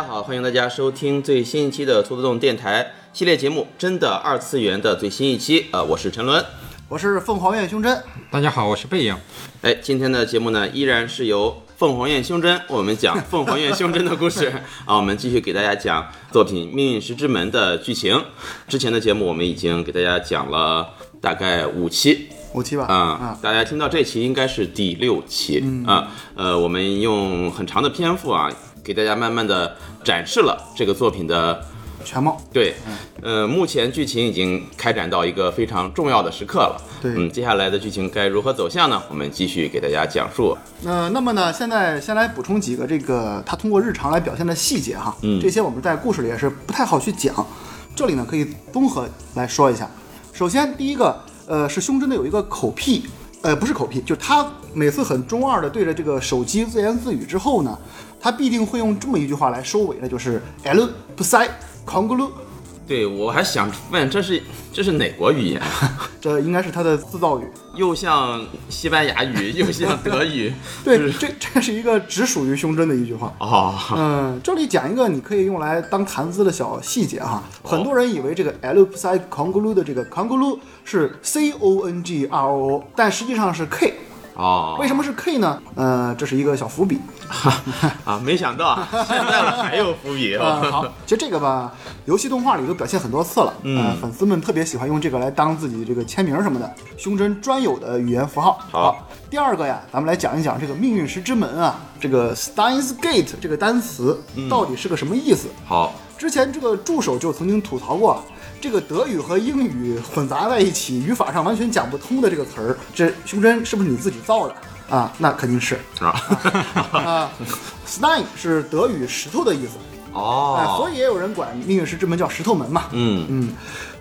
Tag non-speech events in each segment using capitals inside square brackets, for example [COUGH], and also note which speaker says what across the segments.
Speaker 1: 家好，欢迎大家收听最新一期的兔子洞电台系列节目《真的二次元》的最新一期。呃，我是陈伦。
Speaker 2: 我是凤凰院胸针，
Speaker 3: 大家好，我是背影。
Speaker 1: 哎，今天的节目呢，依然是由凤凰院胸针我们讲凤凰院胸针的故事 [LAUGHS] 啊，我们继续给大家讲作品《命运石之门》的剧情。之前的节目我们已经给大家讲了大概五期，
Speaker 2: 五期吧。
Speaker 1: 啊、大家听到这期应该是第六期啊、呃，我们用很长的篇幅啊，给大家慢慢的展示了这个作品的
Speaker 2: 全貌。
Speaker 1: 对，呃，目前剧情已经开展到一个非常重要的时刻了。
Speaker 2: 对
Speaker 1: 嗯，接下来的剧情该如何走向呢？我们继续给大家讲述。
Speaker 2: 呃，那么呢，现在先来补充几个这个他通过日常来表现的细节哈。
Speaker 1: 嗯
Speaker 2: 这些我们在故事里也是不太好去讲，这里呢可以综合来说一下。首先，第一个，呃，是胸针的有一个口癖，呃，不是口癖，就是他每次很中二的对着这个手机自言自语之后呢，他必定会用这么一句话来收尾，那就是 “l 不塞 c o n g l u
Speaker 1: 对我还想问，这是这是哪国语言？[LAUGHS]
Speaker 2: 这应该是他的自造语。
Speaker 1: 又像西班牙语，[LAUGHS] 又像德语。[LAUGHS]
Speaker 2: 对，这这是一个只属于胸针的一句话。
Speaker 1: 哦，
Speaker 2: 嗯，这里讲一个你可以用来当谈资的小细节哈。很多人以为这个 L p s i c o n g l u 的这个 c o n g l u 是 C O N G R O O，但实际上是 K。
Speaker 1: 哦，
Speaker 2: 为什么是 K 呢？呃，这是一个小伏笔。[LAUGHS]
Speaker 1: 啊？没想到啊，现在了还有伏笔。[LAUGHS]
Speaker 2: 啊、好，其实这个吧，游戏动画里都表现很多次了。嗯、粉丝们特别喜欢用这个来当自己这个签名什么的，胸针专有的语言符号。
Speaker 1: 好
Speaker 2: 第二个呀，咱们来讲一讲这个命运石之门啊，这个 Steins Gate 这个单词到底是个什么意思？
Speaker 1: 好，
Speaker 2: 之前这个助手就曾经吐槽过，这个德语和英语混杂在一起，语法上完全讲不通的这个词儿，这胸针是不是你自己造的啊？那肯定是
Speaker 1: 是吧？
Speaker 2: 啊。Stein 是德语石头的意思，哎，
Speaker 1: 哦，
Speaker 2: 所以也有人管命运石之门叫石头门嘛。
Speaker 1: 嗯
Speaker 2: 嗯，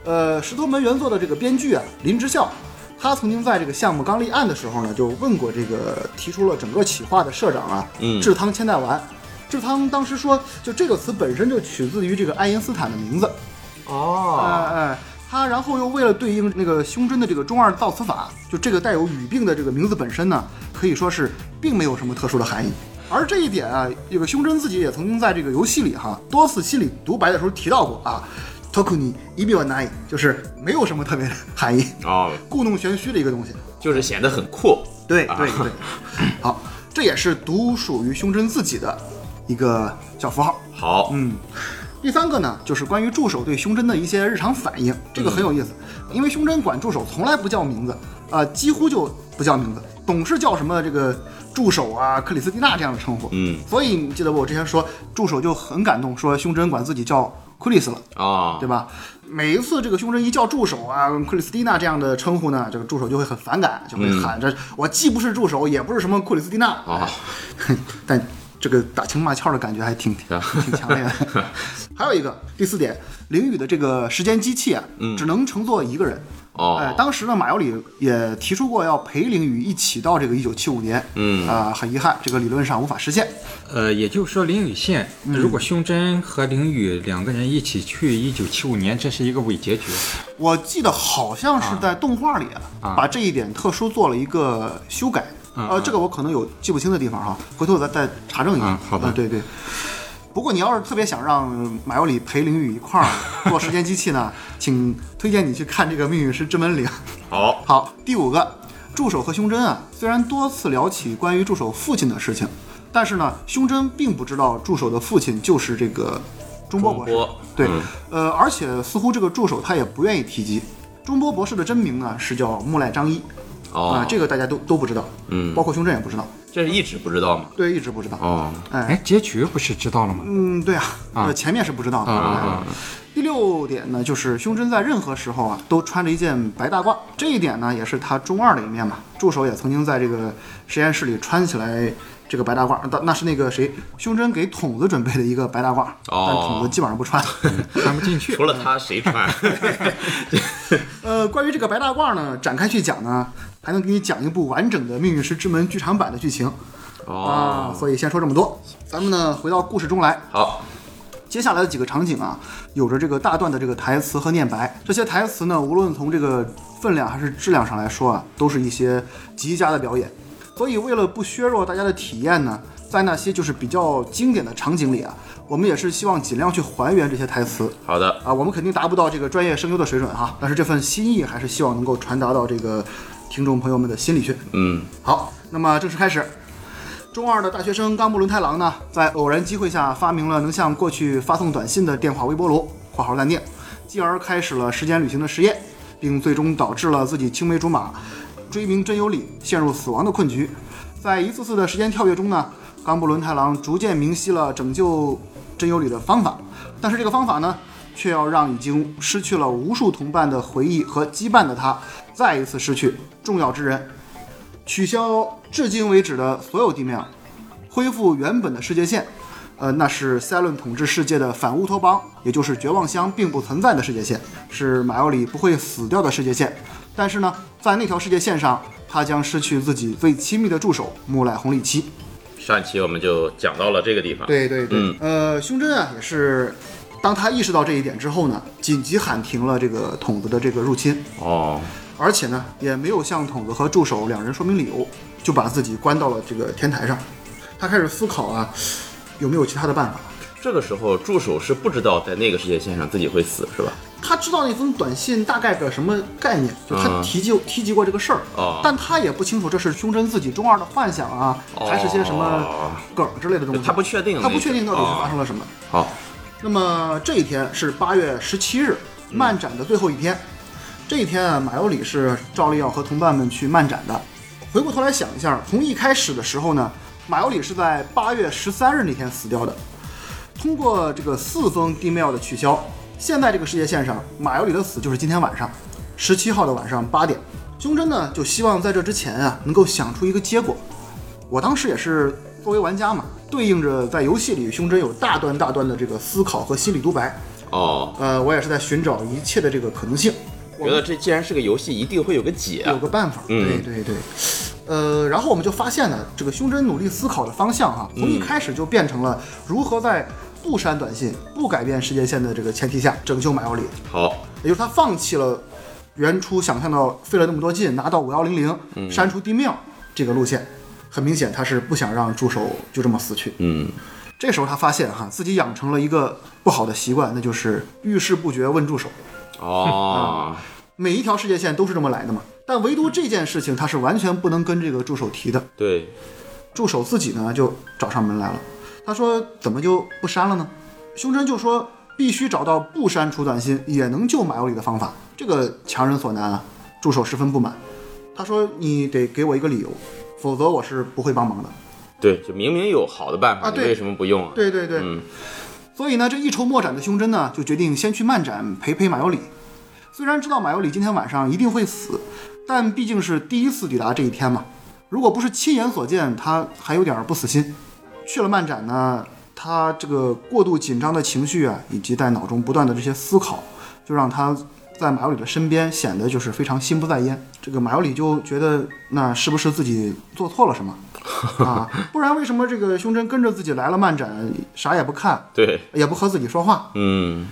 Speaker 2: 呃，石头门原作的这个编剧啊，林之孝，他曾经在这个项目刚立案的时候呢，就问过这个提出了整个企划的社长啊，
Speaker 1: 嗯
Speaker 2: 制汤千代丸。志汤当时说，就这个词本身就取自于这个爱因斯坦的名字，哎
Speaker 1: 哦，
Speaker 2: 哎哎，他然后又为了对应那个胸针的这个中二造词法，就这个带有语病的这个名字本身呢，可以说是并没有什么特殊的含义。而这一点啊，这个胸针自己也曾经在这个游戏里哈多次心里独白的时候提到过啊 t o k u n i i b i w a n a i 就是没有什么特别的含义，
Speaker 1: 哦，
Speaker 2: 故弄玄虚的一个东西。
Speaker 1: 就是显得很酷。
Speaker 2: 对
Speaker 1: 啊
Speaker 2: 对对，[LAUGHS] 好，这也是独属于胸针自己的一个小符号。
Speaker 1: 好，
Speaker 2: 嗯，第三个呢，就是关于助手对胸针的一些日常反应，这个很有意思，因为胸针管助手从来不叫名字，啊、几乎就不叫名字，总是叫什么这个助手啊、克里斯蒂娜这样的称呼。
Speaker 1: 嗯，
Speaker 2: 所以你记得我之前说，助手就很感动，说胸针管自己叫克里斯了。
Speaker 1: 哦，
Speaker 2: 对吧？每一次这个胸针一叫助手啊，克里斯蒂娜这样的称呼呢，这个助手就会很反感，就会喊着、我既不是助手，也不是什么克里斯蒂娜，
Speaker 1: 哦 [LAUGHS]
Speaker 2: 哎但这个打情骂俏的感觉还挺挺 [LAUGHS] 挺强烈的。[LAUGHS] 还有一个第四点，凌雨的这个时间机器啊，只能乘坐一个人。
Speaker 1: 哦，
Speaker 2: 哎，当时呢，马尤里也提出过要陪凌雨一起到这个一九七五年，
Speaker 1: 嗯。
Speaker 2: 啊、很遗憾，这个理论上无法实现。
Speaker 3: 呃，也就是说，林雨线，如果胸针和凌雨两个人一起去一九七五年，这是一个伪结局。
Speaker 2: 我记得好像是在动画里
Speaker 3: 啊。
Speaker 2: 把这一点特殊做了一个修改，呃，这个我可能有记不清的地方哈，回头我再再查证一下。
Speaker 3: 嗯好的
Speaker 2: 呃对对。不过你要是特别想让马尤里陪林宇一块儿 [LAUGHS] 做时间机器呢，请推荐你去看这个《命运石之门零》。[LAUGHS]
Speaker 1: 好，
Speaker 2: 好，第五个，助手和胸针啊，虽然多次聊起关于助手父亲的事情，但是呢，胸针并不知道助手的父亲就是这个中波博士。对，
Speaker 1: 嗯
Speaker 2: 呃，而且似乎这个助手他也不愿意提及。中波博士的真名呢是叫木赖张一
Speaker 1: 哦
Speaker 2: 啊、，这个大家都都不知道，
Speaker 1: 嗯
Speaker 2: 包括胸针也不知道，
Speaker 1: 这是一直不知道吗？
Speaker 2: 对，一直不知道。
Speaker 1: 哦，
Speaker 2: 哎，
Speaker 3: 哎，结局不是知道了吗？
Speaker 2: 嗯，对啊，
Speaker 3: 啊
Speaker 2: 呃，前面是不知道的。
Speaker 3: 啊啊
Speaker 2: 哎
Speaker 3: 啊！
Speaker 2: 第六点呢，就是胸针在任何时候啊都穿着一件白大褂，这一点呢也是他中二的一面嘛。助手也曾经在这个实验室里穿起来这个白大褂，那那是那个谁，胸针给筒子准备的一个白大褂，但筒子基本上不穿。[LAUGHS]
Speaker 3: 穿不进去
Speaker 1: 除。了他谁穿？[LAUGHS]
Speaker 2: 呃，关于这个白大褂呢，展开去讲呢，还能给你讲一部完整的《命运石之门》剧场版的剧情
Speaker 1: 哦
Speaker 2: 啊。，所以先说这么多，咱们呢回到故事中来。
Speaker 1: 好，
Speaker 2: 接下来的几个场景啊，有着这个大段的这个台词和念白。这些台词呢，无论从这个分量还是质量上来说啊，都是一些极佳的表演。所以为了不削弱大家的体验呢，在那些就是比较经典的场景里啊，我们也是希望尽量去还原这些台词
Speaker 1: 好的，
Speaker 2: 啊。我们肯定达不到这个专业声优的水准哈，但是这份心意还是希望能够传达到这个听众朋友们的心里去。
Speaker 1: 嗯，
Speaker 2: 好，那么正式开始。中二的大学生冈部伦太郎呢，在偶然机会下发明了能向过去发送短信的电话微波炉（括号暂定），继而开始了时间旅行的实验，并最终导致了自己青梅竹马追名真由里陷入死亡的困局。在一次次的时间跳跃中呢，冈部伦太郎逐渐明晰了拯救真由里的方法，但是这个方法呢，却要让已经失去了无数同伴的回忆和羁绊的他，再一次失去重要之人。取消至今为止的所有地面，恢复原本的世界线。呃，那是赛伦统治世界的反乌托邦，也就是绝望乡并不存在的世界线，是马奥里不会死掉的世界线。但是呢，在那条世界线上，他将失去自己最亲密的助手木濑红利七。
Speaker 1: 上期我们就讲到了这个地方。
Speaker 2: 对对对，
Speaker 1: 嗯
Speaker 2: 呃，胸针啊，也是当他意识到这一点之后呢，紧急喊停了这个筒子的这个入侵。
Speaker 1: 哦，
Speaker 2: 而且呢，也没有向筒子和助手两人说明理由，就把自己关到了这个天台上。他开始思考啊，有没有其他的办法。
Speaker 1: 这个时候助手是不知道在那个世界线上自己会死，是吧？
Speaker 2: 他知道那封短信大概个什么概念，就他
Speaker 1: 嗯
Speaker 2: 提及、提及过这个事儿，
Speaker 1: 哦
Speaker 2: 但他也不清楚这是胸针自己中二的幻想啊，还是些什么
Speaker 1: 哦
Speaker 2: 梗之类的东西。
Speaker 1: 他不确定
Speaker 2: 他不确定到底是
Speaker 1: 哦
Speaker 2: 发生了什么。
Speaker 1: 好，
Speaker 2: 那么这一天是八月十七日，漫展的最后一天。这一天啊，马尤里是照例要和同伴们去漫展的。回过头来想一下，从一开始的时候呢，马尤里是在八月十三日那天死掉的。通过这个四封 email 的取消，现在这个世界线上，马尤里的死就是今天晚上，十七号的晚上八点。胸针呢就希望在这之前啊，能够想出一个结果。我当时也是作为玩家嘛，对应着在游戏里胸针有大段大段的这个思考和心理独白，
Speaker 1: 哦，
Speaker 2: 呃，我也是在寻找一切的这个可能性。我
Speaker 1: 觉得这既然是个游戏，一定会有个解啊。
Speaker 2: 有个办法，
Speaker 1: 嗯
Speaker 2: 对对对，呃，然后我们就发现呢，这个胸针努力思考的方向哈、从一开始就变成了如何在不删短信、不改变世界线的这个前提下拯救马奥里，
Speaker 1: 好，
Speaker 2: 也就是他放弃了原初想象到费了那么多劲拿到五幺零零删除地庙这个路线，很明显他是不想让助手就这么死去。
Speaker 1: 嗯，
Speaker 2: 这时候他发现哈，自己养成了一个不好的习惯，那就是遇事不决问助手。
Speaker 1: 哦，
Speaker 2: 每一条世界线都是这么来的嘛，但唯独这件事情他是完全不能跟这个助手提的。
Speaker 1: 对，
Speaker 2: 助手自己呢就找上门来了，他说怎么就不删了呢？胸针就说必须找到不删除短信也能救马尤里的方法，这个强人所难啊。助手十分不满，他说你得给我一个理由，否则我是不会帮忙的。
Speaker 1: 对，就明明有好的办法，
Speaker 2: 啊
Speaker 1: 你为什么不用啊？
Speaker 2: 对对对，
Speaker 1: 嗯
Speaker 2: 所以呢，这一筹莫展的胸针呢，就决定先去漫展陪陪马尤里。虽然知道马尤里今天晚上一定会死，但毕竟是第一次抵达这一天嘛，如果不是亲眼所见，他还有点不死心。去了漫展呢，他这个过度紧张的情绪啊，以及在脑中不断的这些思考，就让他在马尤里的身边显得就是非常心不在焉。这个马尤里就觉得，那是不是自己做错了什么啊？[LAUGHS] 不然为什么这个胸针跟着自己来了漫展，啥也不看，
Speaker 1: 对，
Speaker 2: 也不和自己说话？
Speaker 1: 嗯，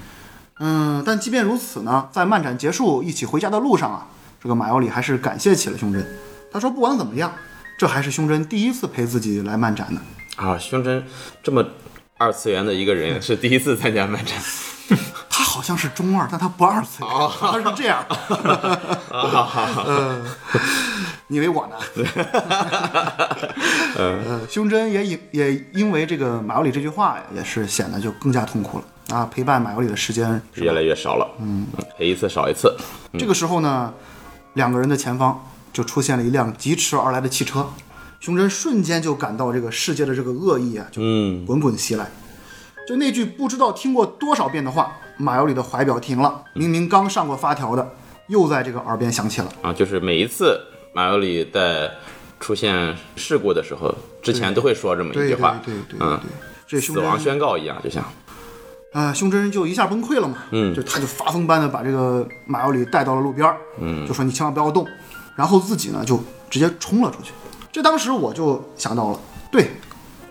Speaker 2: 嗯，但即便如此呢，在漫展结束一起回家的路上啊，这个马尤里还是感谢起了胸针。他说，不管怎么样，这还是胸针第一次陪自己来漫展呢。
Speaker 1: 啊，胸针这么二次元的一个人是第一次参加漫展，[LAUGHS]
Speaker 2: 他好像是中二，但他不二次元，[LAUGHS] 他是这样。[LAUGHS] 呃，你以为我呢？呃，胸针也因也因为这个马尤里这句话呀，也是显得就更加痛苦了啊。陪伴马尤里的时间是
Speaker 1: 越来越少了。嗯，陪一次少一次。
Speaker 2: 这个时候呢，两个人的前方就出现了一辆疾驰而来的汽车，胸针瞬间就感到这个世界的这个恶意啊，就
Speaker 1: 嗯，
Speaker 2: 滚滚袭来。就那句不知道听过多少遍的话，马尤里的怀表停了，明明刚上过发条的，又在这个耳边响起了。
Speaker 1: 啊，就是每一次马尤里在出现事故的时候，之前都会说这么一
Speaker 2: 对对
Speaker 1: 句话，
Speaker 2: 对对对
Speaker 1: 嗯。
Speaker 2: 对，这胸
Speaker 1: 死亡
Speaker 2: 针
Speaker 1: 宣告一样，就像。
Speaker 2: 啊，胸针就一下崩溃了嘛，
Speaker 1: 嗯。
Speaker 2: 就他就发疯般的把这个马尤里带到了路边儿，嗯，就说你千万不要动，然后自己呢就直接冲了出去。这当时我就想到了，对，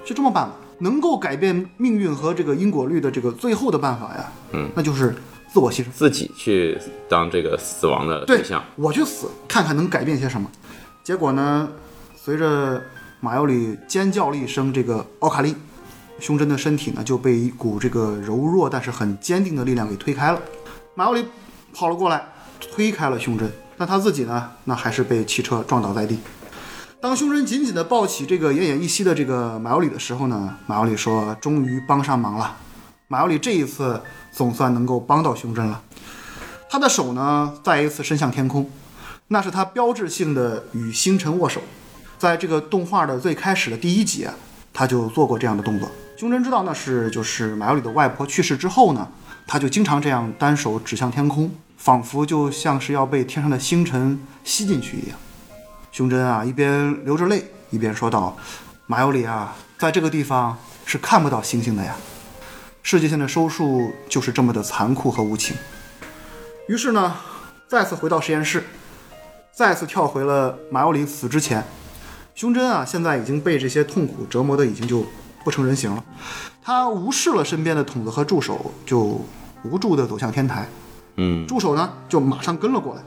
Speaker 2: 就这么办吧，能够改变命运和这个因果律的这个最后的办法呀，
Speaker 1: 嗯，
Speaker 2: 那就是自我牺牲。
Speaker 1: 自己去当这个死亡的
Speaker 2: 对
Speaker 1: 对象。，
Speaker 2: 我去死，看看能改变些什么。结果呢，随着马尤里尖叫了一声这个奥卡利，胸针的身体呢就被一股这个柔弱但是很坚定的力量给推开了。马尤里跑了过来，推开了胸针，但他自己呢，那还是被汽车撞倒在地。当胸针紧紧地抱起这个奄奄一息的这个马尤里的时候呢，马尤里说：“终于帮上忙了。”马尤里这一次总算能够帮到胸针了。他的手呢，再一次伸向天空，那是他标志性的与星辰握手。在这个动画的最开始的第一集啊，他就做过这样的动作。胸针知道那是就是马尤里的外婆去世之后呢，他就经常这样单手指向天空，仿佛就像是要被天上的星辰吸进去一样。胸针啊，一边流着泪，一边说道：“马尤里啊，在这个地方是看不到星星的呀。世界线的收束就是这么的残酷和无情。”于是呢，再次回到实验室，再次跳回了马尤里死之前。胸针啊，现在已经被这些痛苦折磨的已经就不成人形了。他无视了身边的筒子和助手，就无助地走向天台。
Speaker 1: 嗯，
Speaker 2: 助手呢，就马上跟了过来。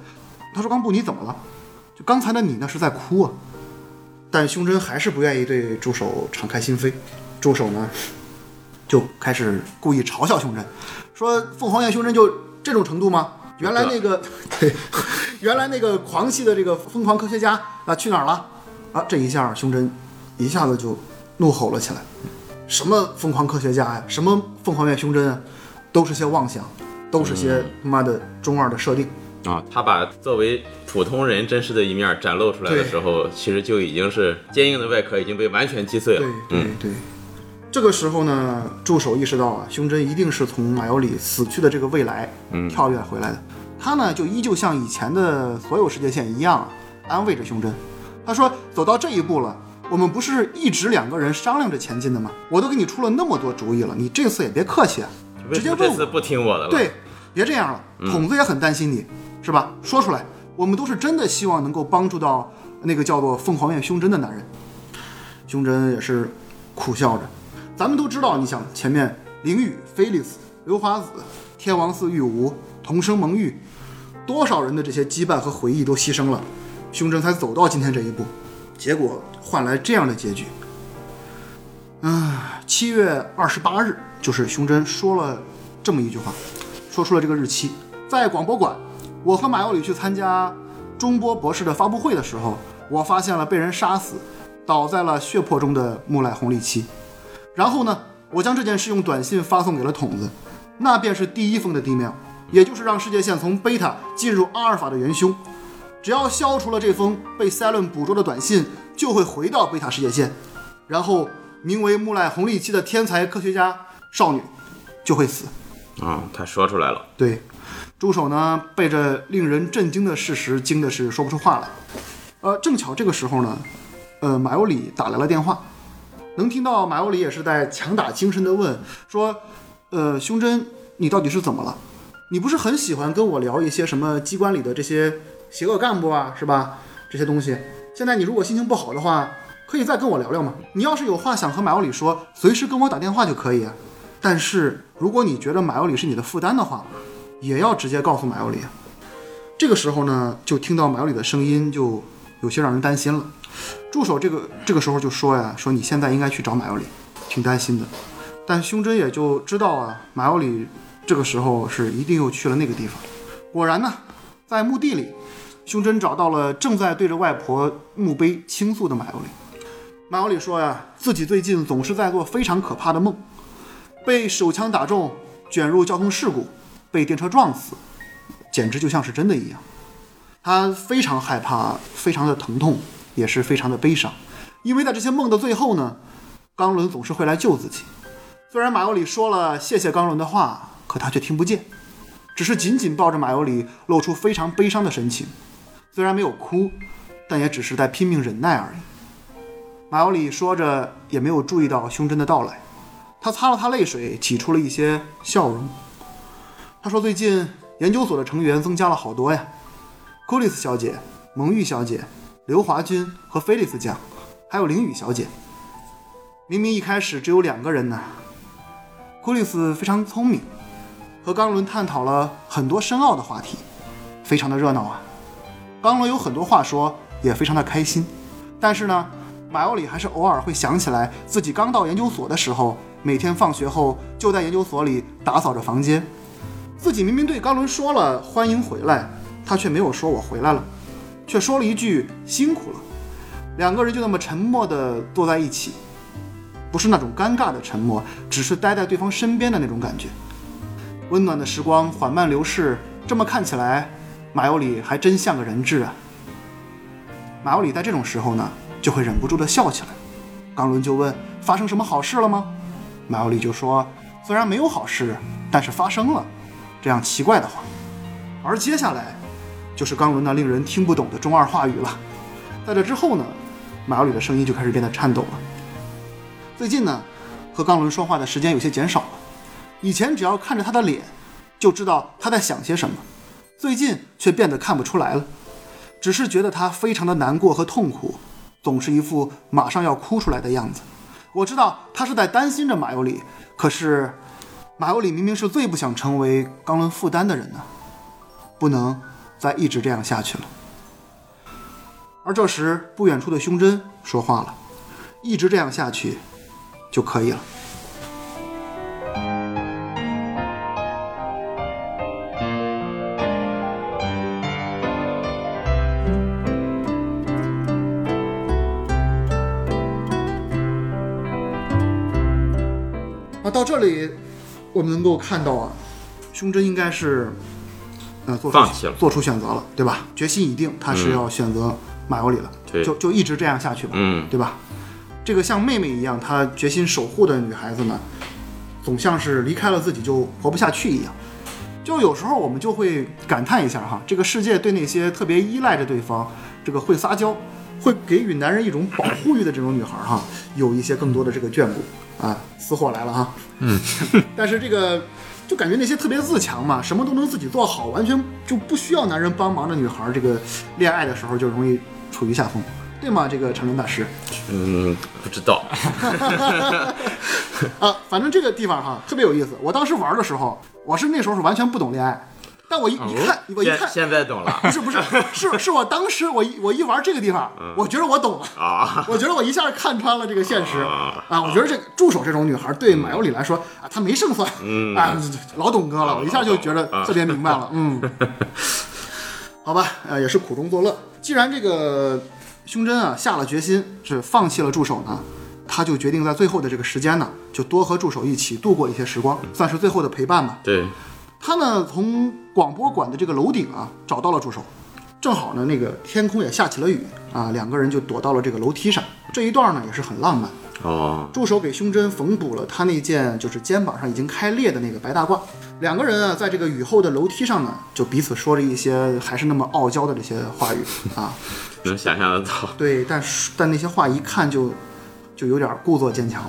Speaker 2: 他说：“冈布，你怎么了？就刚才的你那是在哭啊。”但胸针还是不愿意对助手敞开心扉。助手呢，就开始故意嘲笑胸针，说：“凤凰院胸针就这种程度吗？原来那个，[LAUGHS] 对，[LAUGHS] 原来那个狂气的这个疯狂科学家啊，去哪儿了？”啊，这一下胸针一下子就怒吼了起来：“什么疯狂科学家呀？什么凤凰院胸针啊？都是些妄想，都是些他妈的中二的设定。”
Speaker 1: 啊，他把作为普通人真实的一面展露出来的时候，其实就已经是坚硬的外壳已经被完全击碎了。
Speaker 2: 对对对，这个时候呢，助手意识到啊，胸针一定是从马尤里死去的这个未来跳跃回来的。他呢，就依旧像以前的所有世界线一样啊，安慰着胸针。他说：“走到这一步了，我们不是一直两个人商量着前进的吗？我都给你出了那么多主意了，你这次也别客气啊，直接问我。
Speaker 1: 这次不听我的了。
Speaker 2: 对，别这样了，筒子也很担心你，是吧？说出来，我们都是真的希望能够帮助到那个叫做凤凰院胸针的男人。胸针也是苦笑着，咱们都知道，你想前面灵雨、菲利斯、刘华子、天王寺玉吾、同生蒙玉，多少人的这些羁绊和回忆都牺牲了，胸针才走到今天这一步，结果换来这样的结局。啊，七月二十八日，就是胸针说了这么一句话，说出了这个日期。在广播馆，我和马尤里去参加中波博士的发布会的时候，我发现了被人杀死、倒在了血泊中的木赖红利七。然后呢，我将这件事用短信发送给了筒子，那便是第一封的地面，也就是让世界线从贝塔进入阿尔法的元凶。只要消除了这封被塞伦捕捉的短信，就会回到贝塔世界线，然后名为木赖红利七的天才科学家少女就会死。
Speaker 1: 啊，他说出来了。
Speaker 2: 对，助手呢被这令人震惊的事实惊的是说不出话来。呃，正巧这个时候呢，呃，马尤里打来了电话，能听到马尤里也是在强打精神的问说，呃，胸针，你到底是怎么了？你不是很喜欢跟我聊一些什么机关里的这些邪恶干部啊，是吧？这些东西。现在你如果心情不好的话，可以再跟我聊聊吗？你要是有话想和马尤里说，随时跟我打电话就可以。但是如果你觉得马尤里是你的负担的话，也要直接告诉马尤里。这个时候呢，就听到马尤里的声音，就有些让人担心了。助手这个这个时候就说呀，说你现在应该去找马尤里，挺担心的。但胸针也就知道啊，马尤里这个时候是一定又去了那个地方。果然呢，在墓地里，胸针找到了正在对着外婆墓碑倾诉的马尤里。马尤里说呀，自己最近总是在做非常可怕的梦。被手枪打中，卷入交通事故，被电车撞死，简直就像是真的一样。他非常害怕，非常的疼痛，也是非常的悲伤，因为在这些梦的最后呢，冈伦总是会来救自己。虽然马尤里说了谢谢冈伦的话，可他却听不见，只是紧紧抱着马尤里，露出非常悲伤的神情。虽然没有哭，但也只是在拼命忍耐而已。马尤里说着，也没有注意到胸针的到来。他擦了擦泪水，挤出了一些笑容。他说：“最近研究所的成员增加了好多呀，库里斯小姐、蒙玉小姐、刘华君和菲利斯酱，还有林雨小姐。明明一开始只有两个人呢。库里斯非常聪明，和冈伦探讨了很多深奥的话题，非常的热闹啊。冈伦有很多话说，也非常的开心。但是呢，马尤里还是偶尔会想起来自己刚到研究所的时候，每天放学后就在研究所里打扫着房间。自己明明对冈伦说了欢迎回来，他却没有说我回来了，却说了一句辛苦了。两个人就那么沉默地坐在一起，不是那种尴尬的沉默，只是待在对方身边的那种感觉。温暖的时光缓慢流逝，这么看起来，马尤里还真像个人质啊。马尤里在这种时候呢，就会忍不住地笑起来。刚伦就问：“发生什么好事了吗？”马奥里就说：“虽然没有好事，但是发生了。”这样奇怪的话。而接下来，就是冈伦那令人听不懂的中二话语了。在这之后呢，马奥里的声音就开始变得颤抖了。最近呢，和冈伦说话的时间有些减少了。以前只要看着他的脸，就知道他在想些什么，最近却变得看不出来了。只是觉得他非常的难过和痛苦，总是一副马上要哭出来的样子。我知道他是在担心着马尤里，可是马尤里明明是最不想成为冈伦负担的人呢，不能再一直这样下去了。而这时，不远处的胸针说话了：“一直这样下去就可以了。”那到这里，我们能够看到啊，胸针应该是，呃，做出
Speaker 1: 放弃了
Speaker 2: 做出选择了，对吧？决心已定，他是要选择马尤里了，
Speaker 1: 对
Speaker 2: 就就一直这样下去吧，
Speaker 1: 嗯
Speaker 2: 对吧？这个像妹妹一样，她决心守护的女孩子呢，总像是离开了自己就活不下去一样。就有时候我们就会感叹一下哈，这个世界对那些特别依赖着对方，这个会撒娇，会给予男人一种保护欲的这种女孩哈，有一些更多的这个眷顾啊。死火来了哈，嗯，[LAUGHS] 但是这个就感觉那些特别自强嘛，什么都能自己做好，完全就不需要男人帮忙的女孩，这个恋爱的时候就容易处于下风，对吗？这个长春大师。
Speaker 1: 嗯，不知道。[LAUGHS]
Speaker 2: 啊，反正这个地方哈特别有意思。我当时玩的时候，我是那时候是完全不懂恋爱，但我一一看，我一看，
Speaker 1: 现在懂了
Speaker 2: 不是不是，是 [LAUGHS] 是我当时我一我一玩这个地方，我觉得我懂了。
Speaker 1: 啊。[LAUGHS]
Speaker 2: 我觉得我一下看穿了这个现实啊！我觉得这个助手这种女孩对马尤里来说啊，她没胜算，
Speaker 1: 嗯 [LAUGHS]
Speaker 2: 啊，老懂哥了，我一下就觉得特别明白了，嗯，好吧，呃，也是苦中作乐。既然这个胸针啊下了决心是放弃了助手呢，他就决定在最后的这个时间呢，就多和助手一起度过一些时光，算是最后的陪伴吧。
Speaker 1: 对，
Speaker 2: 他呢从广播馆的这个楼顶啊找到了助手，正好呢那个天空也下起了雨啊，两个人就躲到了这个楼梯上。这一段呢也是很浪漫。
Speaker 1: 哦，
Speaker 2: 助手给胸针缝补了他那件就是肩膀上已经开裂的那个白大褂。两个人啊在这个雨后的楼梯上呢，就彼此说着一些还是那么傲娇的这些话语啊。[LAUGHS]
Speaker 1: 能想象得到。
Speaker 2: 对，但是但那些话一看就就有点故作坚强。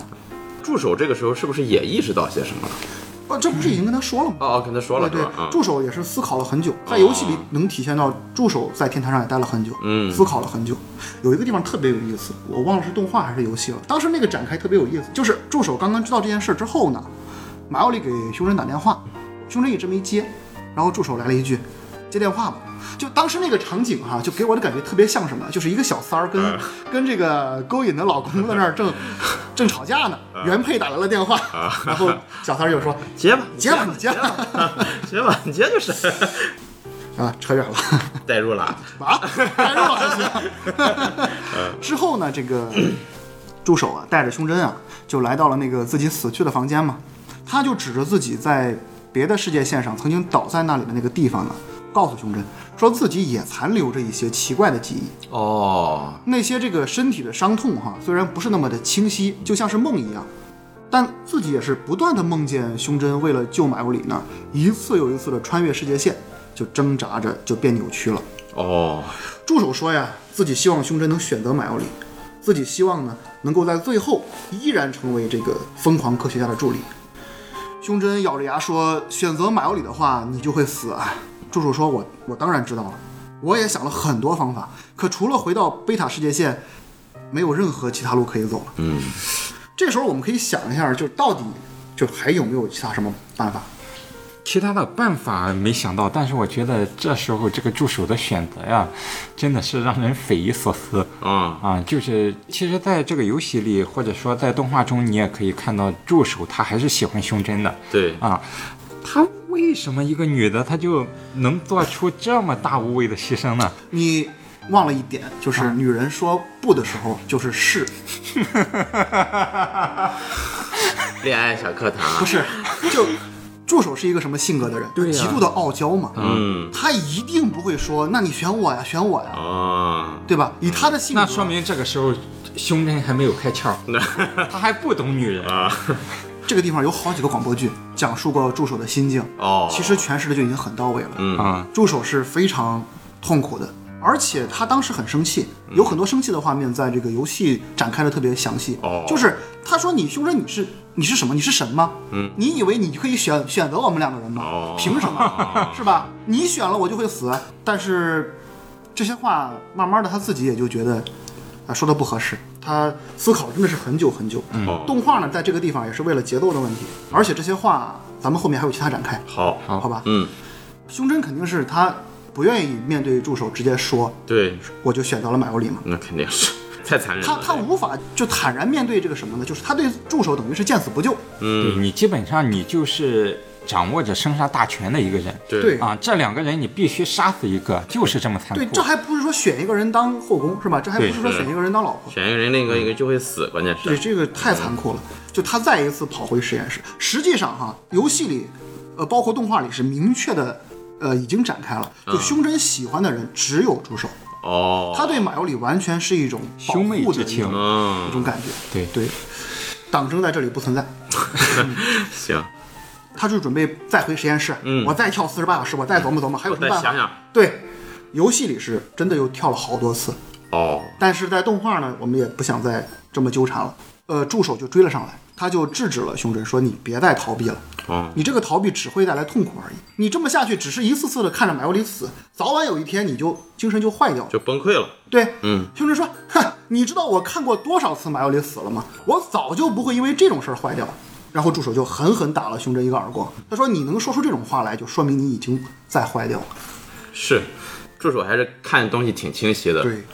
Speaker 1: 助手这个时候是不是也意识到些什么了？
Speaker 2: 不，这不是已经跟他说了吗？
Speaker 1: 哦哦，跟他说了
Speaker 2: 对助手也是思考了很久，在游戏里能体现到助手在天台上也待了很久，
Speaker 1: 嗯
Speaker 2: 思考了很久。有一个地方特别有意思，我忘了是动画还是游戏了。当时那个展开特别有意思，就是助手刚刚知道这件事之后呢，马奥利给胸针打电话，胸针一直没接，然后助手来了一句：“接电话吧。”就当时那个场景哈、就给我的感觉特别像什么？就是一个小三儿跟、[LAUGHS] 跟这个勾引的老公在那儿正正吵架呢，原配打来了电话，[LAUGHS] 然后小三儿就说
Speaker 1: 接吧，
Speaker 2: 接吧，你接吧。
Speaker 1: 接吧，你接就是。[LAUGHS]
Speaker 2: 啊，扯远了。
Speaker 1: 代入了，
Speaker 2: 啊，代入了还行。之后呢，这个助手啊，带着胸针啊，就来到了那个自己死去的房间嘛。他就指着自己在别的世界线上曾经倒在那里的那个地方呢，告诉胸针，说自己也残留着一些奇怪的记忆。
Speaker 1: 哦，
Speaker 2: 那些这个身体的伤痛哈，虽然不是那么的清晰，就像是梦一样，但自己也是不断的梦见胸针为了救马尤里呢，一次又一次的穿越世界线，就挣扎着就变扭曲了。
Speaker 1: 哦，
Speaker 2: 助手说呀，自己希望胸针能选择马尤里，自己希望呢能够在最后依然成为这个疯狂科学家的助理。胸针咬着牙说：“选择马尤里的话，你就会死啊！”助手说：“我我当然知道了，我也想了很多方法，可除了回到贝塔世界线，没有任何其他路可以走了。”
Speaker 1: 嗯，
Speaker 2: 这时候我们可以想一下，就到底就还有没有其他什么办法？
Speaker 3: 其他的办法没想到，但是我觉得这时候这个助手的选择呀，真的是让人匪夷所思
Speaker 1: 啊，
Speaker 3: 啊！就是其实，在这个游戏里，或者说在动画中，你也可以看到助手他还是喜欢胸针的
Speaker 1: 对，
Speaker 3: 啊。他为什么一个女的，她就能做出这么大无畏的牺牲呢？
Speaker 2: 你忘了一点，就是
Speaker 3: 啊
Speaker 2: 女人说不的时候就是是，[LAUGHS]
Speaker 1: 恋爱小课堂
Speaker 2: 不，是就。助手是一个什么性格的人？
Speaker 3: 对呀
Speaker 2: 极度的傲娇嘛。
Speaker 1: 嗯，
Speaker 2: 他一定不会说，那你选我呀，选我呀，
Speaker 1: 哦，
Speaker 2: 对吧？以他的性格，
Speaker 3: 那说明这个时候胸针还没有开窍，[LAUGHS] 他还不懂女人。
Speaker 1: 啊，
Speaker 2: 这个地方有好几个广播剧讲述过助手的心境，
Speaker 1: 哦，
Speaker 2: 其实诠释的就已经很到位了。
Speaker 1: 嗯，
Speaker 3: 啊，
Speaker 2: 助手是非常痛苦的，而且他当时很生气，有很多生气的画面在这个游戏展开的特别详细。
Speaker 1: 哦
Speaker 2: 就是他说你凶手你是你是什么？你是神吗？嗯，你以为你可以选选择我们两个人吗？
Speaker 1: 哦
Speaker 2: 凭什么？[LAUGHS] 是吧？你选了我就会死。但是这些话慢慢的他自己也就觉得啊说的不合适，他思考真的是很久很久。
Speaker 1: 嗯
Speaker 2: 动画呢在这个地方也是为了节奏的问题，而且这些话咱们后面还有其他展开，
Speaker 1: 好，
Speaker 3: 好
Speaker 2: 好吧？
Speaker 1: 嗯，
Speaker 2: 胸针肯定是他不愿意面对助手直接说，
Speaker 1: 对，
Speaker 2: 我就选择了马尤里嘛。
Speaker 1: 那肯定是太残忍
Speaker 2: 他
Speaker 1: 了，
Speaker 2: 他无法就坦然面对这个什么呢？就是他对助手等于是见死不救。
Speaker 3: 对
Speaker 1: 嗯，
Speaker 3: 你基本上你就是掌握着生杀大权的一个人。
Speaker 1: 对
Speaker 2: 对
Speaker 3: 啊，这两个人你必须杀死一个，就是这么残酷。
Speaker 2: 对，这还不是说选一个人当后宫是吧？这还不是说选一个人当老婆。
Speaker 1: 选一个人，另一个一个就会死，关键是对，
Speaker 2: 这个太残酷了。就他再一次跑回实验室，实际上哈，游戏里，呃，包括动画里是明确的，呃，已经展开了。就胸针喜欢的人只有助手，
Speaker 1: 哦，
Speaker 2: 他对马尤里完全是一种
Speaker 3: 兄妹之情
Speaker 2: 种一
Speaker 1: 嗯，
Speaker 2: 种感觉。
Speaker 3: 对
Speaker 2: 对，党争在这里不存在。[LAUGHS]
Speaker 1: 行，
Speaker 2: 他就准备再回实验室，
Speaker 1: 嗯
Speaker 2: 我再跳四十八小时，我再琢磨琢磨还有什么办法。
Speaker 1: 再想想，
Speaker 2: 对，游戏里是真的又跳了好多次，
Speaker 1: 哦，
Speaker 2: 但是在动画呢，我们也不想再这么纠缠了。呃，助手就追了上来，他就制止了胸针，说你别再逃避了，
Speaker 1: 哦，
Speaker 2: 你这个逃避只会带来痛苦而已。你这么下去，只是一次次的看着马尤里死，早晚有一天你就精神就坏掉了。
Speaker 1: 就崩溃了，
Speaker 2: 对，
Speaker 1: 嗯，
Speaker 2: 胸针说，哼，你知道我看过多少次马尤里死了吗？我早就不会因为这种事儿坏掉。然后助手就狠狠打了胸针一个耳光，他说：“你能说出这种话来，就说明你已经在坏掉了。”
Speaker 1: 是，助手还是看东西挺清晰的，
Speaker 2: 对，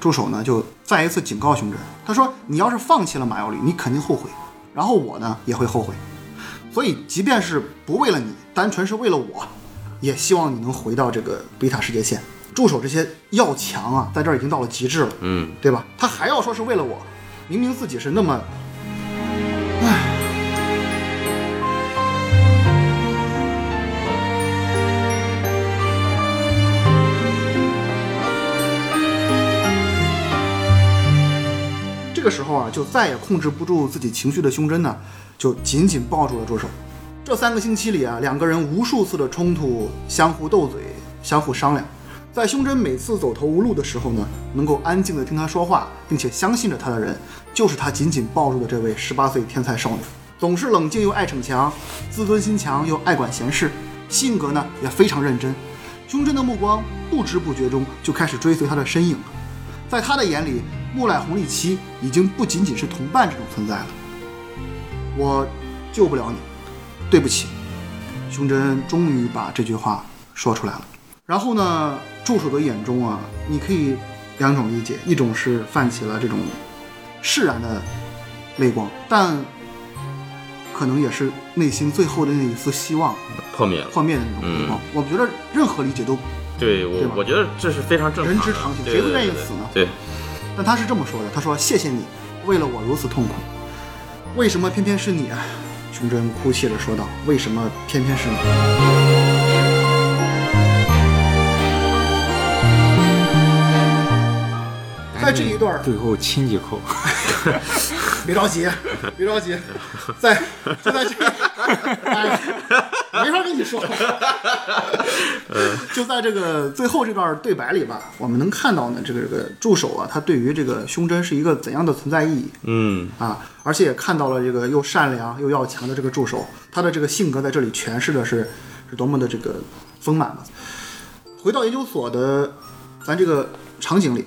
Speaker 2: 助手呢就再一次警告胸针，他说：“你要是放弃了马尤里，你肯定后悔，然后我呢也会后悔。所以，即便是不为了你，单纯是为了我，也希望你能回到这个贝塔世界线。”助手这些要强啊，在这儿已经到了极致了，
Speaker 1: 嗯，
Speaker 2: 对吧？他还要说是为了我，明明自己是那么，这个时候啊，就再也控制不住自己情绪的胸针呢，就紧紧抱住了助手。这三个星期里啊，两个人无数次的冲突，相互斗嘴，相互商量。在胸针每次走投无路的时候呢，能够安静的听他说话，并且相信着他的人，就是他紧紧抱住的这位十八岁天才少女。总是冷静又爱逞强，自尊心强又爱管闲事，性格呢也非常认真。胸针的目光不知不觉中就开始追随他的身影了。在他的眼里，木乃红利七已经不仅仅是同伴这种存在了。我救不了你，对不起。胸针终于把这句话说出来了。然后呢，助手的眼中啊，你可以两种理解，一种是泛起了这种释然的泪光，但可能也是内心最后的那一丝希望
Speaker 1: 破灭了，
Speaker 2: 破灭的那种泪光。我觉得任何理解都，
Speaker 1: 对我我觉得这是非常正常的，
Speaker 2: 人之常情谁会
Speaker 1: 对对
Speaker 2: 愿意死呢
Speaker 1: 对，
Speaker 2: 但他是这么说的，他说：“谢谢你，为了我如此痛苦，为什么偏偏是你啊？”胸针哭泣着说道：“为什么偏偏是你？”在这一段儿，
Speaker 3: 最后亲几口，[LAUGHS]
Speaker 2: 别着急，别着急，在就在这个，哎，没法跟你说。[LAUGHS] 就在这个最后这段对白里吧，我们能看到呢，这个这个助手啊，他对于这个胸针是一个怎样的存在意义
Speaker 1: 嗯，
Speaker 2: 啊？而且也看到了这个又善良又要强的这个助手，他的这个性格在这里诠释的是是多么的这个丰满吧。回到研究所的咱这个场景里，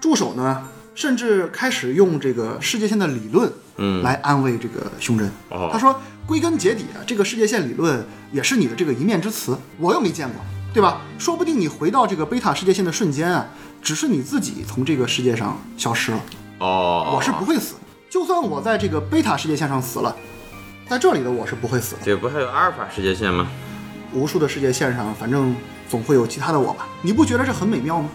Speaker 2: 助手呢甚至开始用这个世界线的理论，
Speaker 1: 嗯
Speaker 2: 来安慰这个胸针。
Speaker 1: 哦
Speaker 2: 他说，归根结底啊，这个世界线理论也是你的这个一面之词，我又没见过，对吧？说不定你回到这个贝塔世界线的瞬间啊，只是你自己从这个世界上消失了。
Speaker 1: 哦，
Speaker 2: 我是不会死的，就算我在这个贝塔世界线上死了，在这里的我是不会死的。
Speaker 1: 这不还有阿尔法世界线吗？
Speaker 2: 无数的世界线上，反正总会有其他的我吧？你不觉得这很美妙吗？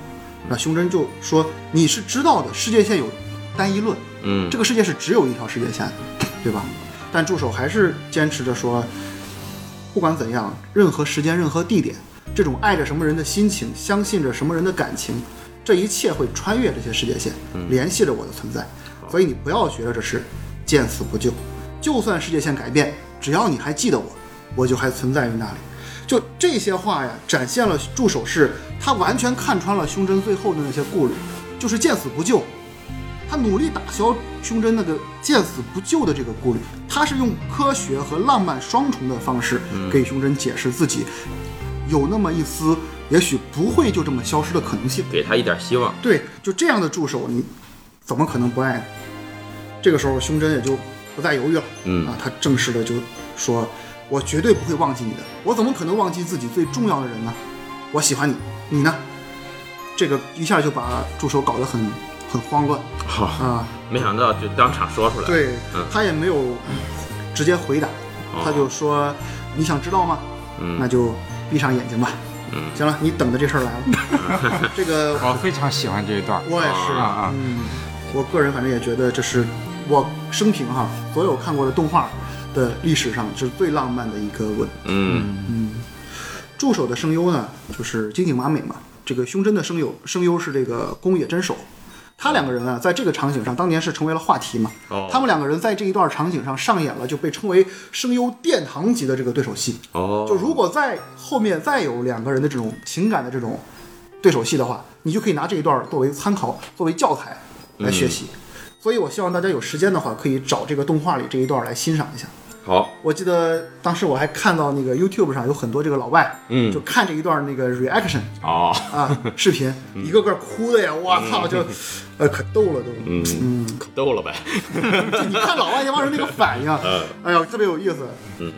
Speaker 2: 那胸针就说：“你是知道的，世界线有单一论，
Speaker 1: 嗯
Speaker 2: 这个世界是只有一条世界线的，对吧？”但助手还是坚持着说：“不管怎样，任何时间、任何地点，这种爱着什么人的心情，相信着什么人的感情，这一切会穿越这些世界线，联系着我的存在。所以你不要觉得这是见死不救，就算世界线改变，只要你还记得我，我就还存在于那里。就这些话呀，展现了助手是他完全看穿了胸针最后的那些顾虑，就是见死不救。他努力打消胸针那个见死不救的这个顾虑，他是用科学和浪漫双重的方式给胸针解释自己有那么一丝也许不会就这么消失的可能性。
Speaker 1: 给他一点希望。
Speaker 2: 对，就这样的助手，你怎么可能不爱呢？这个时候，胸针也就不再犹豫了。
Speaker 1: 嗯
Speaker 2: 啊，他正式的就说：“我绝对不会忘记你的，我怎么可能忘记自己最重要的人呢？我喜欢你，你呢？”这个一下就把助手搞得很很慌乱
Speaker 1: 好、
Speaker 2: 啊。
Speaker 1: 没想到就当场说出来。，
Speaker 2: 对
Speaker 1: 嗯
Speaker 2: 他也没有直接回答，他就说：“你想知道吗？
Speaker 1: 嗯
Speaker 2: 那就闭上眼睛吧。
Speaker 1: 嗯
Speaker 2: 行了，你等着这事儿来了。[LAUGHS] 这个
Speaker 3: 我非常喜欢这一段。
Speaker 2: 我也是
Speaker 3: 啊啊
Speaker 2: 嗯，我个人反正也觉得这是我生平哈所有看过的动画的历史上就是最浪漫的一个吻。
Speaker 1: 嗯
Speaker 2: 助手的声优呢，就是金井麻美嘛。这个胸针的声优声优是这个宫野真守，他两个人啊，在这个场景上当年是成为了话题嘛。
Speaker 1: 哦
Speaker 2: 他们两个人在这一段场景上上演了，就被称为声优殿堂级的这个对手戏。
Speaker 1: 哦，
Speaker 2: 就如果在后面再有两个人的这种情感的这种对手戏的话，你就可以拿这一段作为参考，作为教材来学习。所以我希望大家有时间的话，可以找这个动画里这一段来欣赏一下。
Speaker 1: 好，
Speaker 2: 我记得当时我还看到那个 YouTube 上有很多这个老外，
Speaker 1: 嗯。
Speaker 2: 就看这一段那个 reaction
Speaker 1: 哦，
Speaker 2: 啊视频，[LAUGHS] 一个个哭的呀，我操，就呃可逗了都。
Speaker 1: 嗯。
Speaker 2: 嗯，
Speaker 1: 可逗了呗。[LAUGHS]
Speaker 2: 就你看老外那帮人那个反应，[LAUGHS] 哎呦，特别有意思。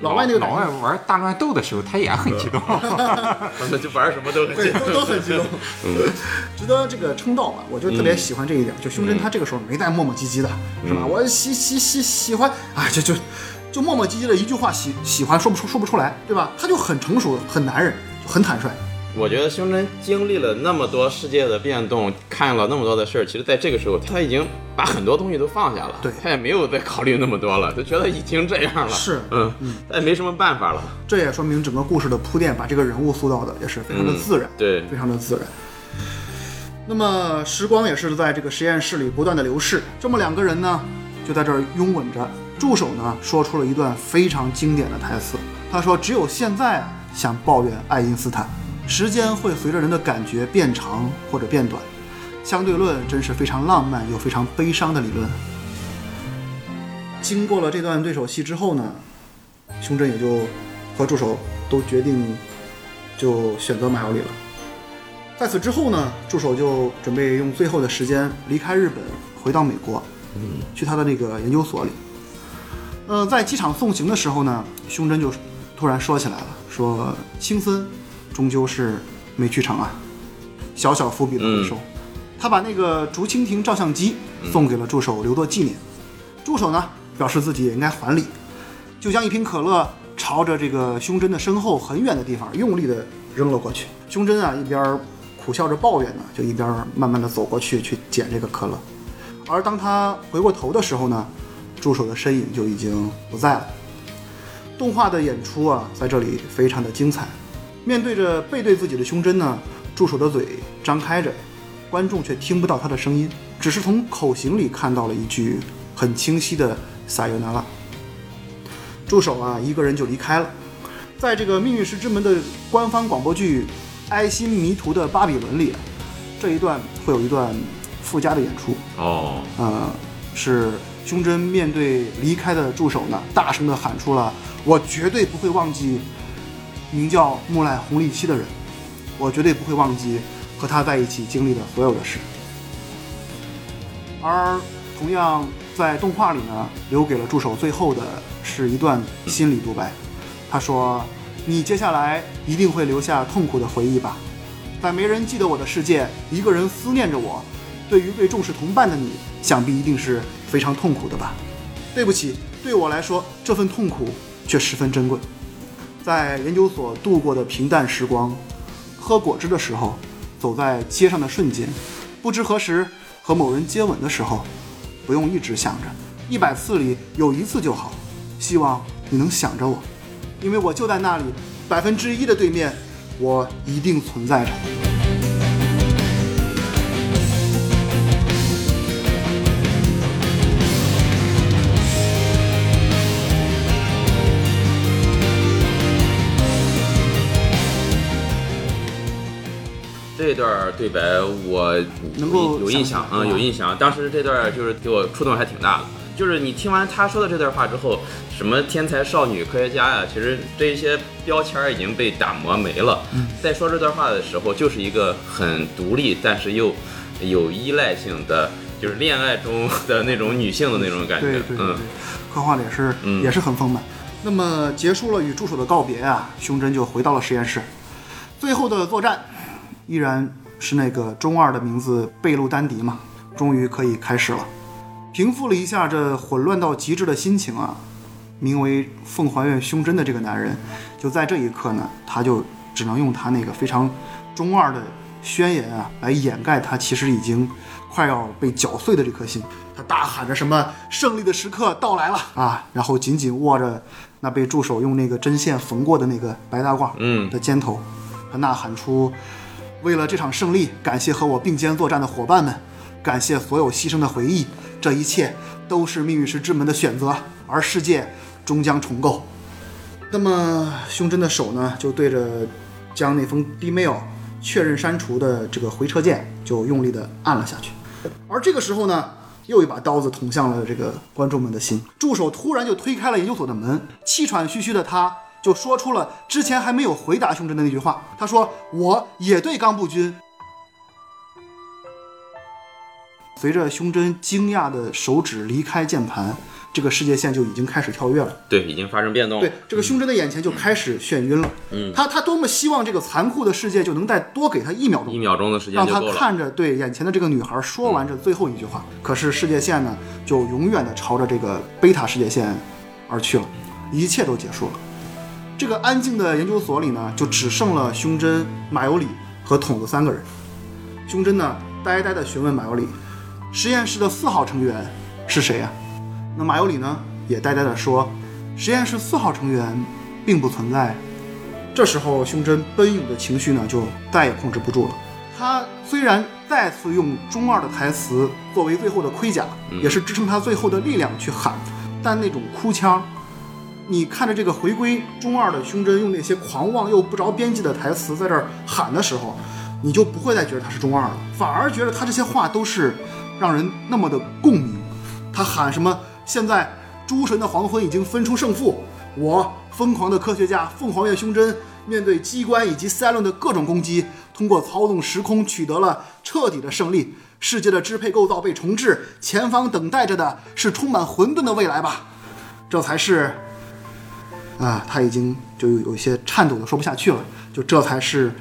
Speaker 2: 老外那个
Speaker 3: 老外玩大乱斗的时候，他也很激动。
Speaker 1: 他们就玩什么都
Speaker 2: 都都很激动，
Speaker 1: 嗯。
Speaker 2: 值得这个称道吧。我就特别喜欢这一点，就胸针他这个时候没带磨磨唧唧的，是
Speaker 1: 嗯。
Speaker 2: 吧？我喜喜喜喜欢啊，就就就磨磨唧唧的一句话喜喜欢说不出说不出来，对吧？他就很成熟，很男人，很坦率。
Speaker 1: 我觉得胸针经历了那么多世界的变动，看了那么多的事儿，其实在这个时候他已经把很多东西都放下了，
Speaker 2: 对
Speaker 1: 他也没有再考虑那么多了，就觉得已经这样了，
Speaker 2: 是
Speaker 1: 嗯，他也没什么办法了，
Speaker 2: 这也说明整个故事的铺垫把这个人物塑造的也是非常的自然，
Speaker 1: 对
Speaker 2: 非常的自然。那么时光也是在这个实验室里不断的流逝，这么两个人呢，就在这儿拥吻着。助手呢说出了一段非常经典的台词，他说：“只有现在啊，想抱怨爱因斯坦，时间会随着人的感觉变长或者变短，相对论真是非常浪漫又非常悲伤的理论。”经过了这段对手戏之后呢，胸针也就和助手都决定就选择马小里了。在此之后呢，助手就准备用最后的时间离开日本，回到美国，去他的那个研究所里。呃，在机场送行的时候呢，胸针就突然说起来了，说青森终究是没去成啊，小小伏笔的回收。他把那个竹蜻蜓照相机送给了助手留作纪念。助手呢表示自己也应该还礼，就将一瓶可乐朝着这个胸针的身后很远的地方用力地扔了过去。胸针啊一边苦笑着抱怨呢，就一边慢慢地走过去去捡这个可乐。而当他回过头的时候呢，助手的身影就已经不在了。动画的演出啊，在这里非常的精彩。面对着背对自己的胸针呢，助手的嘴张开着，观众却听不到他的声音，只是从口型里看到了一句很清晰的“撒尤那拉”。助手啊，一个人就离开了。在这个《命运石之门》的官方广播剧《爱心迷途的巴比伦》里啊，这一段会有一段附加的演出。
Speaker 1: 哦，
Speaker 2: 呃，是胸针面对离开的助手呢，大声地喊出了：“我绝对不会忘记名叫木赖红利期的人，我绝对不会忘记和他在一起经历的所有的事。”而同样在动画里呢，留给了助手最后的是一段心理独白。他说：“你接下来一定会留下痛苦的回忆吧，在没人记得我的世界，一个人思念着我。对于被重视同伴的你，想必一定是非常痛苦的吧？对不起，对我来说，这份痛苦却十分珍贵。在研究所度过的平淡时光，喝果汁的时候，走在街上的瞬间，不知何时和某人接吻的时候，不用一直想着，一百次里有一次就好。希望你能想着我。”因为我就在那里，百分之一的对面，我一定存在着。
Speaker 1: 这段对白我
Speaker 2: 能够
Speaker 1: 有有印象啊、有印象。当时这段就是给我触动还挺大的。就是你听完他说的这段话之后，什么天才少女、科学家呀、其实这一些标签已经被打磨没了。
Speaker 2: 嗯
Speaker 1: 在说这段话的时候，就是一个很独立，但是又有依赖性的，就是恋爱中的那种女性的那种感觉。
Speaker 2: 对对对对
Speaker 1: 嗯，，
Speaker 2: 刻画的也是、
Speaker 1: 嗯
Speaker 2: 也是很丰满。那么结束了与助手的告别啊，胸针就回到了实验室。最后的作战依然是那个中二的名字贝路丹迪嘛，终于可以开始了。平复了一下这混乱到极致的心情啊，名为凤还原胸针的这个男人，就在这一刻呢，他就只能用他那个非常中二的宣言啊，来掩盖他其实已经快要被搅碎的这颗心。他大喊着什么“胜利的时刻到来了”啊，然后紧紧握着那被助手用那个针线缝过的那个白大褂
Speaker 1: 嗯
Speaker 2: 的肩头，他呐喊出：“为了这场胜利，感谢和我并肩作战的伙伴们，感谢所有牺牲的回忆，这一切都是命运石之门的选择，而世界终将重构。”那么胸针的手呢，就对着将那封 email 确认删除的这个回车键，就用力的按了下去。而这个时候呢，又一把刀子捅向了这个观众们的心。助手突然就推开了研究所的门，气喘吁吁的他就说出了之前还没有回答胸针的那句话。他说：“我也对冈部君。”随着胸针惊讶的手指离开键盘，这个世界线就已经开始跳跃了。
Speaker 1: 对，已经发生变动了。
Speaker 2: 对，这个胸针的眼前就开始眩晕了。
Speaker 1: 嗯
Speaker 2: 他他多么希望这个残酷的世界就能再多给他一秒钟
Speaker 1: 一，秒钟的时间
Speaker 2: 让他。看着对眼前的这个女孩说完这最后一句话。可是世界线呢，就永远的朝着这个贝塔世界线而去了，一切都结束了。这个安静的研究所里呢，就只剩了胸针、马尤里和筒子三个人。胸针呢，呆呆地询问马尤里：“实验室的四号成员是谁呀、那马尤里呢，也呆呆地说：“实验室四号成员并不存在。”这时候，胸针奔涌的情绪呢，就再也控制不住了。他虽然再次用中二的台词作为最后的盔甲，也是支撑他最后的力量去喊，但那种哭腔，你看着这个回归中二的胸针用那些狂妄又不着边际的台词在这儿喊的时候，你就不会再觉得他是中二了，反而觉得他这些话都是让人那么的共鸣。他喊什么？现在诸神的黄昏已经分出胜负，我疯狂的科学家凤凰院胸针面对机关以及赛伦的各种攻击，通过操纵时空取得了彻底的胜利。世界的支配构造被重置，前方等待着的是充满混沌的未来吧？这才是啊，他已经就有有一些颤抖的说不下去了。就这才是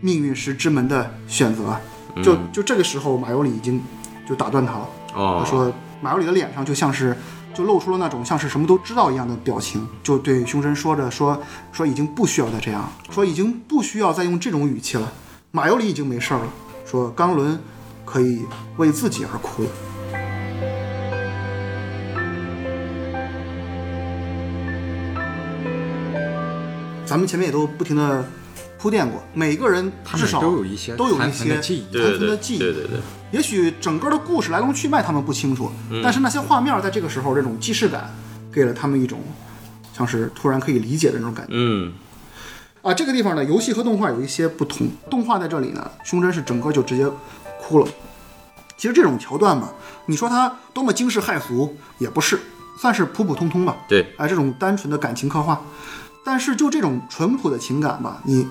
Speaker 2: 命运石之门的选择。就就这个时候，马尤里已经就打断他了。
Speaker 1: 哦，
Speaker 2: 他说马尤里的脸上就像是就露出了那种像是什么都知道一样的表情，就对凶神说着说说已经不需要再这样了，说已经不需要再用这种语气了。马尤里已经没事儿了，说冈伦可以为自己而哭咱们前面也都不停的铺垫过，每个人
Speaker 3: 他
Speaker 2: 至少
Speaker 3: 都有一些
Speaker 2: 都有一
Speaker 3: 残存的
Speaker 2: 些
Speaker 3: 记忆
Speaker 2: 残存的记忆，
Speaker 1: 对对对，
Speaker 2: 也许整个的故事来龙去脉他们不清楚，但是那些画面在这个时候这种既视感，给了他们一种像是突然可以理解的那种感觉
Speaker 1: 嗯
Speaker 2: 啊。这个地方呢，游戏和动画有一些不同。动画在这里呢，胸针是整个就直接哭了。其实这种桥段嘛，你说它多么惊世骇俗也不是，算是普普通通吧。
Speaker 1: 对，
Speaker 2: 哎，这种单纯的感情刻画，但是就这种淳朴的情感吧，你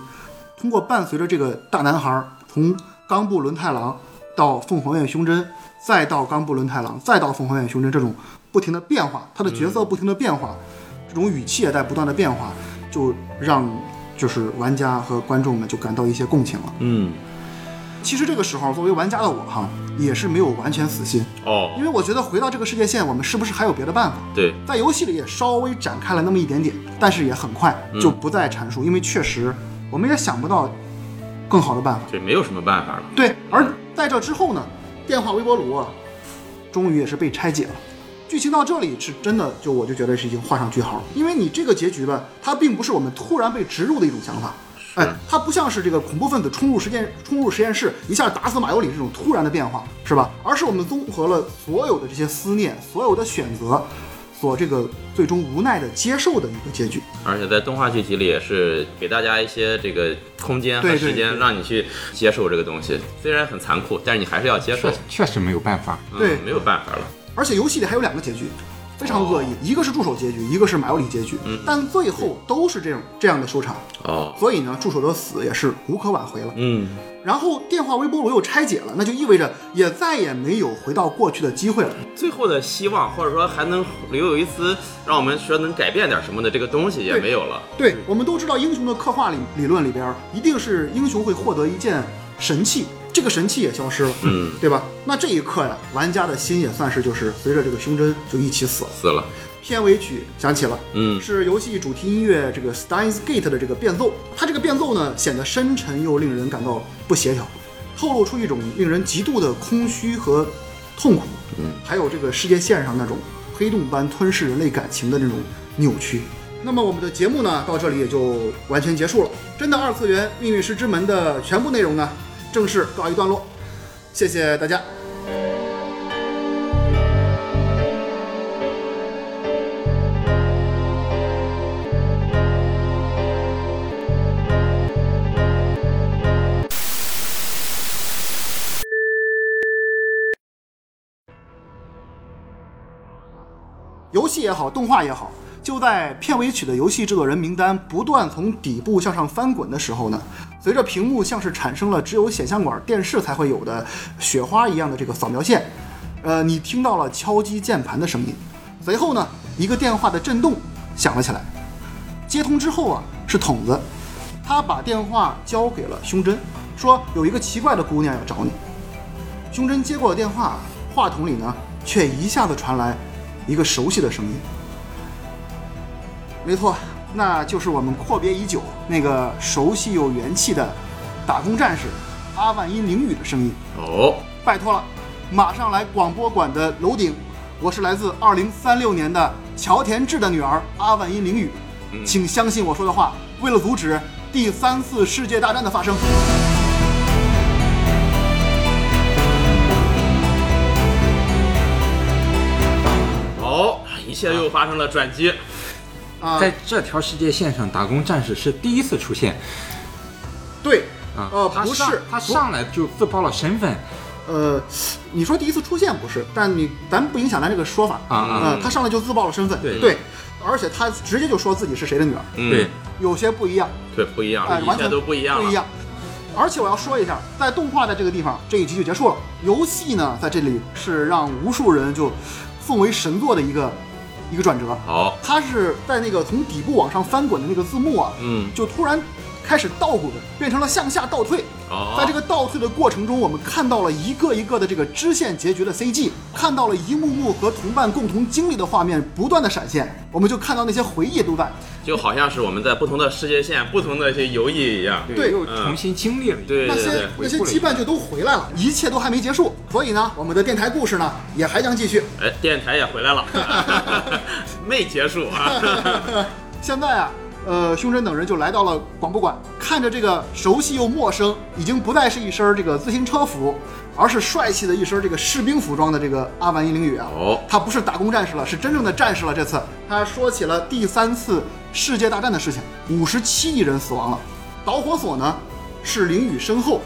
Speaker 2: 通过伴随着这个大男孩从冈部伦太郎到凤凰院胸针，再到冈部伦太郎，再到凤凰院胸针这种不停的变化，他的角色不停的变化，这种语气也在不断的变化，就让就是玩家和观众们就感到一些共情了。
Speaker 1: 嗯，
Speaker 2: 其实这个时候，作为玩家的我哈，也是没有完全死心，
Speaker 1: 哦，
Speaker 2: 因为我觉得回到这个世界线，我们是不是还有别的办法？
Speaker 1: 对，
Speaker 2: 在游戏里也稍微展开了那么一点点，但是也很快就不再阐述，因为确实我们也想不到更好的办法。
Speaker 1: 对没有什么办法了。
Speaker 2: 对，而在这之后呢，电话微波炉啊，终于也是被拆解了。剧情到这里是真的，就我就觉得是已经画上句号了，因为你这个结局吧，它并不是我们突然被植入的一种想法，哎，它不像是这个恐怖分子冲入实验冲入实验室一下打死马尤里这种突然的变化，是吧？而是我们综合了所有的这些思念，所有的选择，所这个最终无奈的接受的一个结局。
Speaker 1: 而且在动画剧集里也是给大家一些这个空间和时间，让你去接受这个东西。虽然很残酷，但是你还是要接受
Speaker 3: 确。确实没有办法。
Speaker 1: 嗯
Speaker 2: 对
Speaker 1: 没有办法了。
Speaker 2: 而且游戏里还有两个结局，非常恶意，
Speaker 1: 哦
Speaker 2: 一个是助手结局，一个是马尤里结局，但最后都是这种这样的收场。
Speaker 1: 哦，
Speaker 2: 所以呢，助手的死也是无可挽回了。
Speaker 1: 嗯，
Speaker 2: 然后电话微波炉又拆解了，那就意味着也再也没有回到过去的机会了。
Speaker 1: 最后的希望，或者说还能留有一丝让我们说能改变点什么的这个东西也没有了。
Speaker 2: 对，我们都知道英雄的刻画理理论里边，一定是英雄会获得一件神器，这个神器也消失了，
Speaker 1: 嗯，
Speaker 2: 对吧？那这一刻呀，玩家的心也算是就是随着这个胸针就一起死了。
Speaker 1: 死了。
Speaker 2: 片尾曲响起了，
Speaker 1: 嗯
Speaker 2: 是游戏主题音乐这个 Steins Gate 的这个变奏。它这个变奏呢，显得深沉又令人感到不协调，透露出一种令人极度的空虚和痛苦，
Speaker 1: 嗯，
Speaker 2: 还有这个世界线上那种黑洞般吞噬人类感情的那种扭曲。那么我们的节目呢，到这里也就完全结束了。真的二次元命运石之门的全部内容呢，正式告一段落。谢谢大家。游戏也好，动画也好，就在片尾曲的游戏制作人名单不断从底部向上翻滚的时候呢，随着屏幕像是产生了只有显像管电视才会有的雪花一样的这个扫描线，呃，你听到了敲击键盘的声音，随后呢，一个电话的震动响了起来，接通之后啊，是筒子，他把电话交给了胸针，说有一个奇怪的姑娘要找你。胸针接过了电话，话筒里呢，却一下子传来一个熟悉的声音。没错，那就是我们阔别已久、那个熟悉又元气的打工战士阿万因灵雨的声音。
Speaker 1: 哦，
Speaker 2: 拜托了，马上来广播馆的楼顶，我是来自二零三六年的乔田志的女儿阿万因灵雨，请相信我说的话，为了阻止第三次世界大战的发生。
Speaker 1: 哦，一切又发生了转机。
Speaker 2: 啊，
Speaker 3: 在这条世界线上，打工战士是第一次出现。
Speaker 2: 对，
Speaker 3: 啊。
Speaker 2: 呃，不是，
Speaker 3: 他上来就自曝了身份。
Speaker 2: 呃，你说第一次出现不是，但你咱不影响咱这个说法。
Speaker 3: 啊啊。
Speaker 2: 呃他上来就自曝了身份，
Speaker 3: 对。
Speaker 2: 而且他直接就说自己是谁的女儿，
Speaker 1: 嗯
Speaker 3: 对，
Speaker 2: 有些不一样，
Speaker 1: 对，不一样，
Speaker 2: 哎，完全
Speaker 1: 都不一样。
Speaker 2: 不一样。而且我要说一下，在动画的这个地方，这一集就结束了。游戏呢，在这里是让无数人就奉为神作的一个一个转折。
Speaker 1: 好，
Speaker 2: 它是在那个从底部往上翻滚的那个字幕啊，
Speaker 1: 嗯，
Speaker 2: 就突然开始倒滚，变成了向下倒退。
Speaker 1: 哦，
Speaker 2: 在这个倒退的过程中，我们看到了一个一个的这个支线结局的 CG，看到了一幕幕和同伴共同经历的画面不断的闪现，我们就看到那些回忆都在。
Speaker 1: 就好像是我们在不同的世界线、不同的一些游艺一样。
Speaker 2: 对
Speaker 3: 又重新经历了一
Speaker 2: 那些
Speaker 1: 对对对，
Speaker 2: 那些羁绊就都回来了，一切都还没结束。所以呢，我们的电台故事呢也还将继续。
Speaker 1: 哎，电台也回来了，[LAUGHS] 没结束啊。[LAUGHS] [LAUGHS]
Speaker 2: 现在啊，呃，胸针等人就来到了广播馆，看着这个熟悉又陌生，已经不再是一身这个自行车服，而是帅气的一身这个士兵服装的这个阿凡伊灵雨啊。
Speaker 1: 哦，
Speaker 2: 他不是打工战士了，是真正的战士了。这次他说起了第三次世界大战的事情，五十七亿人死亡了。导火索呢是灵雨身后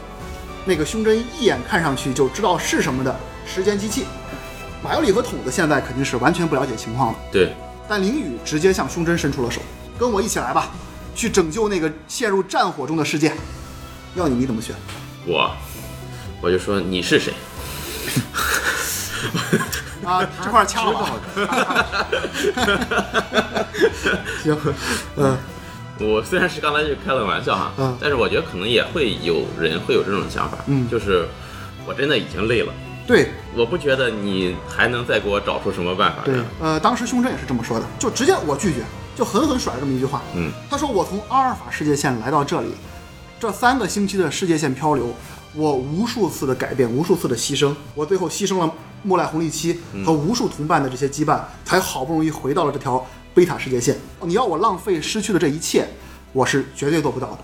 Speaker 2: 那个胸针一眼看上去就知道是什么的时间机器。马尤里和筒子现在肯定是完全不了解情况了。
Speaker 1: 对，
Speaker 2: 但林雨直接向胸针伸出了手，跟我一起来吧，去拯救那个陷入战火中的世界。要你，你怎么选？
Speaker 1: 我，我就说你是谁？[LAUGHS]
Speaker 2: 啊，这块儿掐了吧。[LAUGHS] 行，嗯，
Speaker 1: 我虽然是刚才就开了玩笑哈，
Speaker 2: 嗯
Speaker 1: 但是我觉得可能也会有人会有这种想法，
Speaker 2: 嗯
Speaker 1: 就是我真的已经累了，
Speaker 2: 对
Speaker 1: 我不觉得你还能再给我找出什么办法
Speaker 2: 对
Speaker 1: 来。，
Speaker 2: 呃，当时胸针也是这么说的，就直接我拒绝，就狠狠甩了这么一句话。
Speaker 1: 嗯，
Speaker 2: 他说我从阿尔法世界线来到这里，这三个星期的世界线漂流，我无数次的改变，无数次的牺牲，我最后牺牲了莫赖红利期和无数同伴的这些羁绊，才好不容易回到了这条贝塔世界线。你要我浪费失去的这一切，我是绝对做不到的。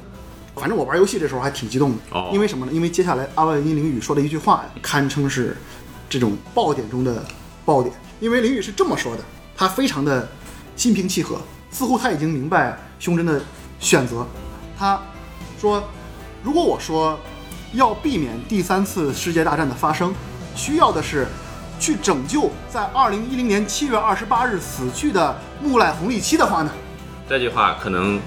Speaker 2: 反正我玩游戏这时候还挺激动的，
Speaker 1: 哦
Speaker 2: 因为什么呢？因为接下来阿万因林语说的一句话呀，堪称是这种爆点中的爆点。因为林语是这么说的，他非常的心平气和，似乎他已经明白胸针的选择。他说：“如果我说要避免第三次世界大战的发生，需要的是去拯救在二零一零年七月二十八日死去的木赖红利七的话呢？
Speaker 1: 这句话可能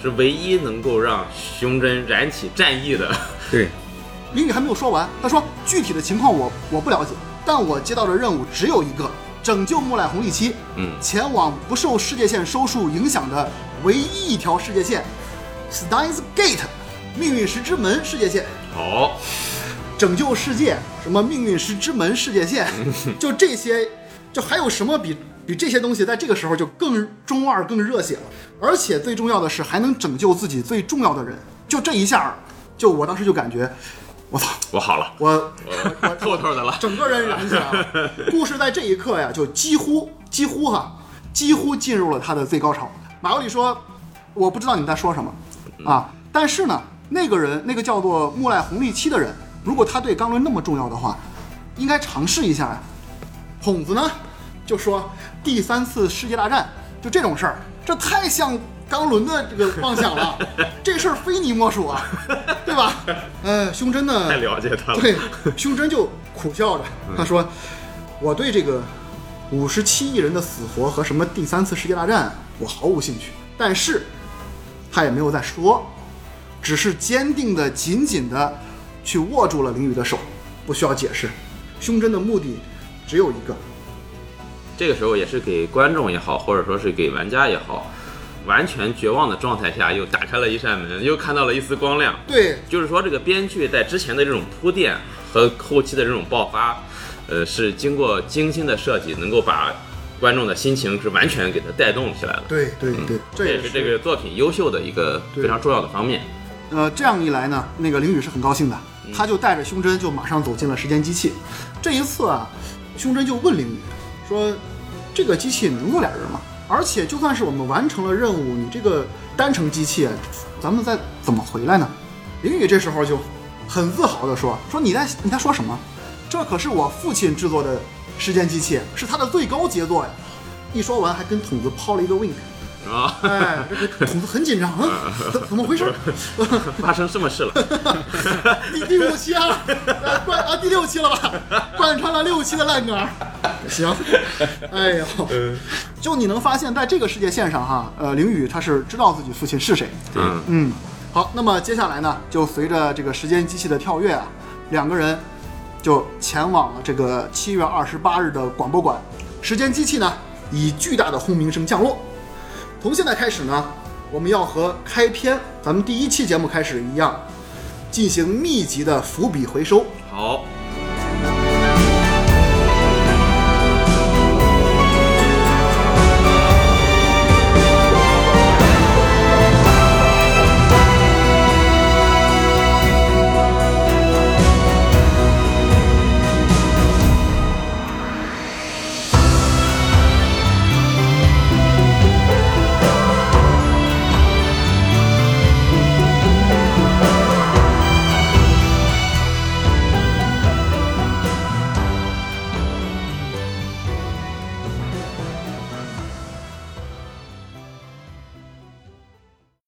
Speaker 1: 是唯一能够让胸针燃起战意的。
Speaker 3: 对，[LAUGHS]
Speaker 2: 林宇还没有说完，他说具体的情况我我不了解，但我接到的任务只有一个：拯救木乃红利期，
Speaker 1: 嗯
Speaker 2: 前往不受世界线收束影响的唯一一条世界线 ——Steins Gate，命运石之门世界线。
Speaker 1: 好，
Speaker 2: 拯救世界，什么命运石之门世界线，[LAUGHS] 就这些，就还有什么比比这些东西在这个时候就更中二、更热血了？而且最重要的是，还能拯救自己最重要的人。就这一下，就我当时就感觉，我操，
Speaker 1: 我好了，
Speaker 2: 我
Speaker 1: 我透透的了。
Speaker 2: 整个人燃起来了。故事在这一刻呀，就几乎几乎哈，几乎进入了它的最高潮。马格里说：“我不知道你在说什么啊，但是呢，那个人，那个叫做木赖红利七的人，如果他对钢轮那么重要的话，应该尝试一下呀。”孔子呢，就说第三次世界大战就这种事儿，这太像钢轮的这个妄想了，[LAUGHS] 这事儿非你莫属啊，对吧？呃，胸针呢？
Speaker 1: 太了解他了。
Speaker 2: 对，胸针就苦笑着，他说：“我对这个五十七亿人的死活和什么第三次世界大战，我毫无兴趣。”但是，他也没有再说，只是坚定的、紧紧的去握住了林宇的手，不需要解释。胸针的目的只有一个，
Speaker 1: 这个时候也是给观众也好，或者说是给玩家也好，完全绝望的状态下，又打开了一扇门，又看到了一丝光亮。
Speaker 2: 对，
Speaker 1: 就是说，这个编剧在之前的这种铺垫和后期的这种爆发，呃，是经过精心的设计，能够把观众的心情是完全给它带动起来了。
Speaker 2: 对，对，对，
Speaker 1: 这也是这个作品优秀的一个非常重要的方面。
Speaker 2: 呃，这样一来呢，那个林宇是很高兴的，他就带着胸针就马上走进了时间机器。这一次啊，胸针就问林宇说：“这个机器能坐俩人吗？而且就算是我们完成了任务，你这个单程机器，咱们再怎么回来呢？”林宇这时候就很自豪地说：“说你在你在说什么？这可是我父亲制作的时间机器，是他的最高杰作呀！”一说完，还跟筒子抛了一个 wink。
Speaker 1: 啊，
Speaker 2: 哎，这个筒子很紧张，啊，怎怎么回事？[LAUGHS]
Speaker 1: 发生什么事了？[LAUGHS]
Speaker 2: 第第五期啊，呃贯啊第六期了吧？贯穿了六期的烂梗儿。行，哎呦，就你能发现，在这个世界线上哈，呃，凌宇他是知道自己父亲是谁。
Speaker 1: 嗯，
Speaker 2: 嗯，好，那么接下来呢，就随着这个时间机器的跳跃啊，两个人就前往了这个七月二十八日的广播馆。时间机器呢，以巨大的轰鸣声降落。从现在开始呢，我们要和开篇咱们第一期节目开始一样，进行密集的伏笔回收。
Speaker 1: 好，